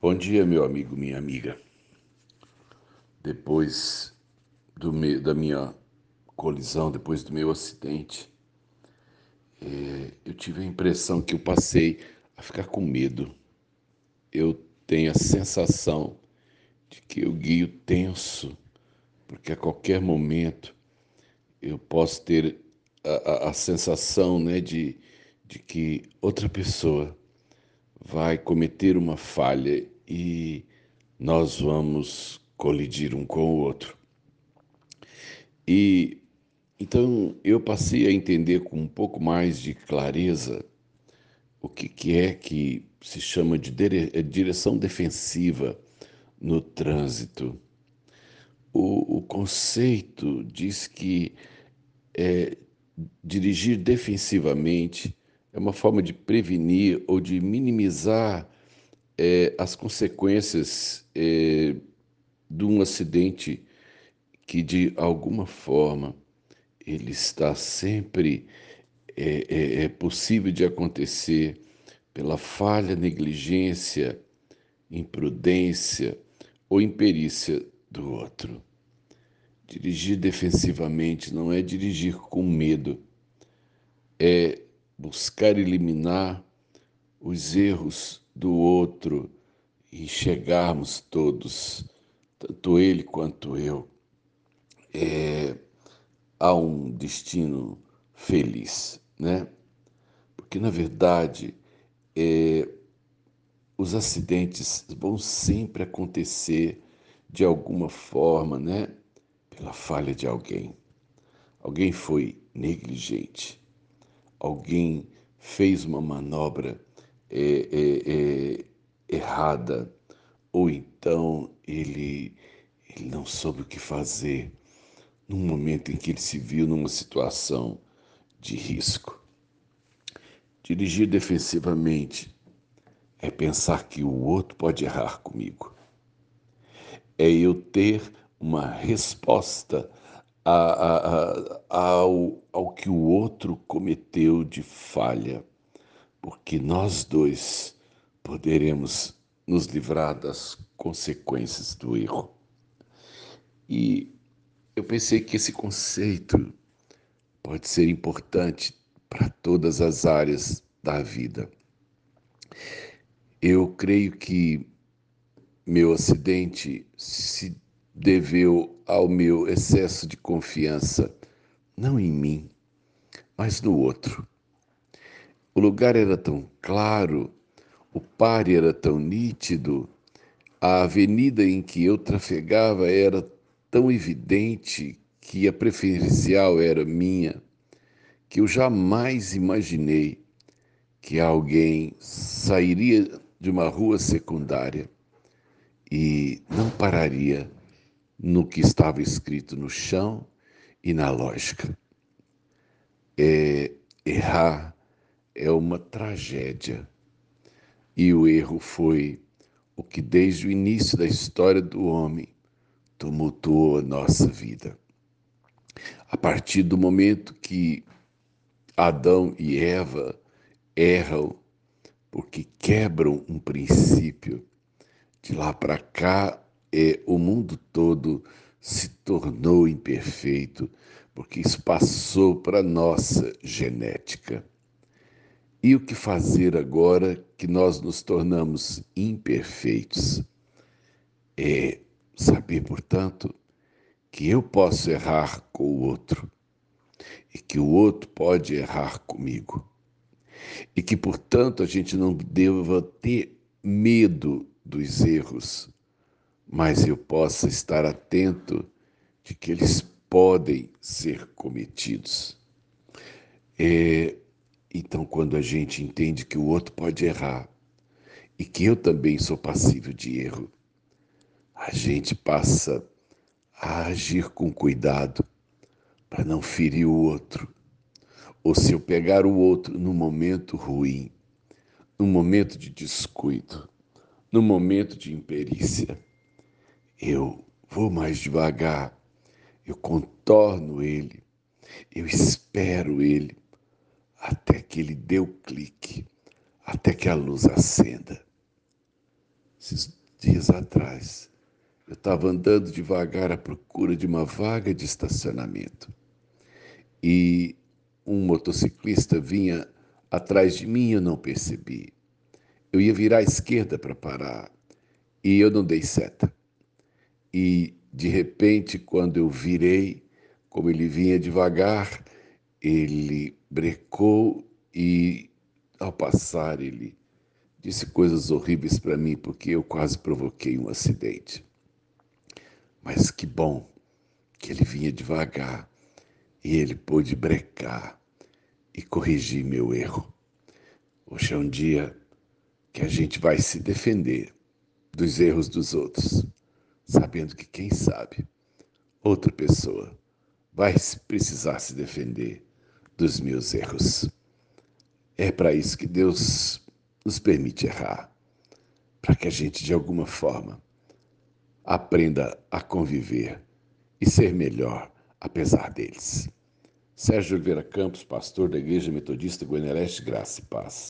Bom dia, meu amigo, minha amiga. Depois da minha colisão, depois do meu acidente, é, eu tive a impressão que eu passei a ficar com medo. Eu tenho a sensação de que eu guio tenso, porque a qualquer momento eu posso ter a, a, a sensação né, de, de que outra pessoa vai cometer uma falha e nós vamos colidir um com o outro. E então eu passei a entender com um pouco mais de clareza o que, que é que se chama de direção defensiva no trânsito. O, o conceito diz que é, dirigir defensivamente é uma forma de prevenir ou de minimizar é, as consequências é, de um acidente que, de alguma forma, ele está sempre é, é, é possível de acontecer pela falha, negligência, imprudência ou imperícia do outro. Dirigir defensivamente não é dirigir com medo, é buscar eliminar os erros do outro e chegarmos todos, tanto ele quanto eu, é, a um destino feliz, né? Porque na verdade é, os acidentes vão sempre acontecer de alguma forma, né? Pela falha de alguém. Alguém foi negligente alguém fez uma manobra é, é, é, errada, ou então ele, ele não soube o que fazer num momento em que ele se viu numa situação de risco. Dirigir defensivamente é pensar que o outro pode errar comigo. É eu ter uma resposta a, a, a, ao, ao que o outro cometeu de falha, porque nós dois poderemos nos livrar das consequências do erro. E eu pensei que esse conceito pode ser importante para todas as áreas da vida. Eu creio que meu acidente se deveu ao meu excesso de confiança, não em mim, mas no outro. O lugar era tão claro, o pare era tão nítido, a avenida em que eu trafegava era tão evidente que a preferencial era minha, que eu jamais imaginei que alguém sairia de uma rua secundária e não pararia no que estava escrito no chão e na lógica. É, errar é uma tragédia. E o erro foi o que, desde o início da história do homem, tumultuou a nossa vida. A partir do momento que Adão e Eva erram porque quebram um princípio, de lá para cá é, o mundo todo se tornou imperfeito, porque isso passou para a nossa genética. E o que fazer agora que nós nos tornamos imperfeitos? É saber, portanto, que eu posso errar com o outro e que o outro pode errar comigo. E que, portanto, a gente não deva ter medo dos erros, mas eu possa estar atento de que eles podem ser cometidos. É, então, quando a gente entende que o outro pode errar e que eu também sou passível de erro, a gente passa a agir com cuidado para não ferir o outro. Ou se eu pegar o outro num momento ruim, num momento de descuido, num momento de imperícia, eu vou mais devagar, eu contorno ele, eu espero ele até que ele dê o clique, até que a luz acenda. esses dias atrás, eu estava andando devagar à procura de uma vaga de estacionamento. E um motociclista vinha atrás de mim e eu não percebi. Eu ia virar à esquerda para parar e eu não dei seta. E de repente, quando eu virei, como ele vinha devagar, ele brecou e, ao passar, ele disse coisas horríveis para mim, porque eu quase provoquei um acidente. Mas que bom que ele vinha devagar e ele pôde brecar e corrigir meu erro. Hoje é um dia que a gente vai se defender dos erros dos outros, sabendo que, quem sabe, outra pessoa vai precisar se defender dos meus erros. É para isso que Deus nos permite errar, para que a gente, de alguma forma, aprenda a conviver e ser melhor apesar deles. Sérgio Oliveira Campos, pastor da Igreja Metodista Goiânia Graça e Paz.